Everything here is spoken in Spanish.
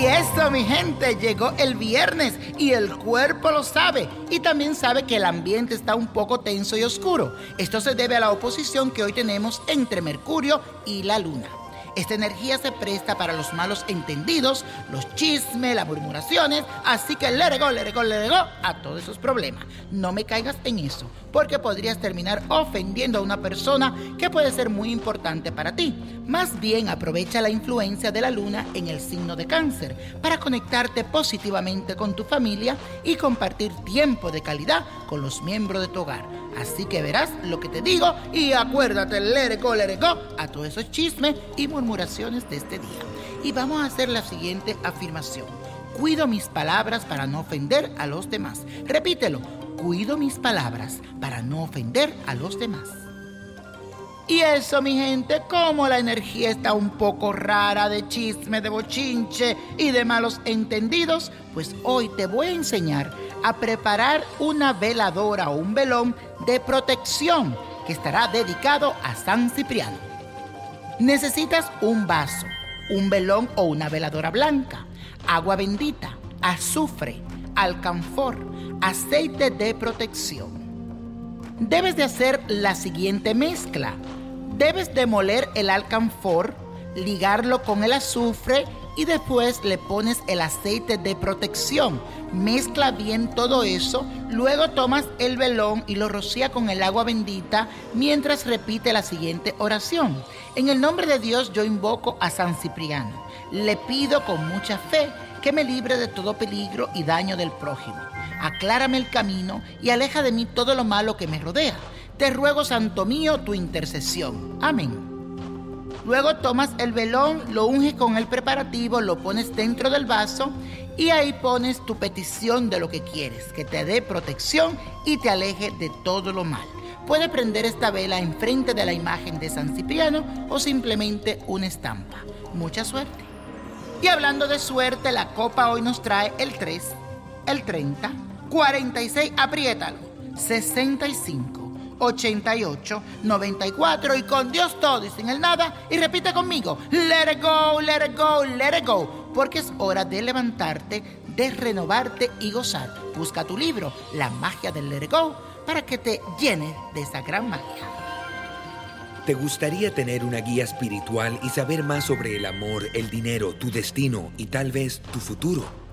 eso, mi gente, llegó el viernes y el cuerpo lo sabe. Y también sabe que el ambiente está un poco tenso y oscuro. Esto se debe a la oposición que hoy tenemos entre Mercurio y la Luna. Esta energía se presta para los malos entendidos, los chismes, las murmuraciones, así que le regó, le regó, le regó a todos esos problemas. No me caigas en eso, porque podrías terminar ofendiendo a una persona que puede ser muy importante para ti. Más bien aprovecha la influencia de la luna en el signo de cáncer para conectarte positivamente con tu familia y compartir tiempo de calidad con los miembros de tu hogar. Así que verás lo que te digo y acuérdate, le regó, le regó a todos esos chismes y murmuraciones de este día. Y vamos a hacer la siguiente afirmación. Cuido mis palabras para no ofender a los demás. Repítelo. Cuido mis palabras para no ofender a los demás. Y eso, mi gente, como la energía está un poco rara de chisme, de bochinche y de malos entendidos, pues hoy te voy a enseñar a preparar una veladora o un velón de protección que estará dedicado a San Cipriano. Necesitas un vaso, un velón o una veladora blanca, agua bendita, azufre, alcanfor, aceite de protección. Debes de hacer la siguiente mezcla. Debes de moler el alcanfor, ligarlo con el azufre y después le pones el aceite de protección. Mezcla bien todo eso, luego tomas el velón y lo rocía con el agua bendita mientras repite la siguiente oración. En el nombre de Dios yo invoco a San Cipriano. Le pido con mucha fe que me libre de todo peligro y daño del prójimo. Aclárame el camino y aleja de mí todo lo malo que me rodea. Te ruego, Santo mío, tu intercesión. Amén. Luego tomas el velón, lo unges con el preparativo, lo pones dentro del vaso y ahí pones tu petición de lo que quieres, que te dé protección y te aleje de todo lo mal. Puede prender esta vela enfrente de la imagen de San Cipriano o simplemente una estampa. Mucha suerte. Y hablando de suerte, la copa hoy nos trae el 3, el 30, 46, apriétalo, 65. 88 94 y con Dios todo y sin el nada. Y repite conmigo, let it go, let it go, let it go. Porque es hora de levantarte, de renovarte y gozar. Busca tu libro, La magia del let it go, para que te llene de esa gran magia. ¿Te gustaría tener una guía espiritual y saber más sobre el amor, el dinero, tu destino y tal vez tu futuro?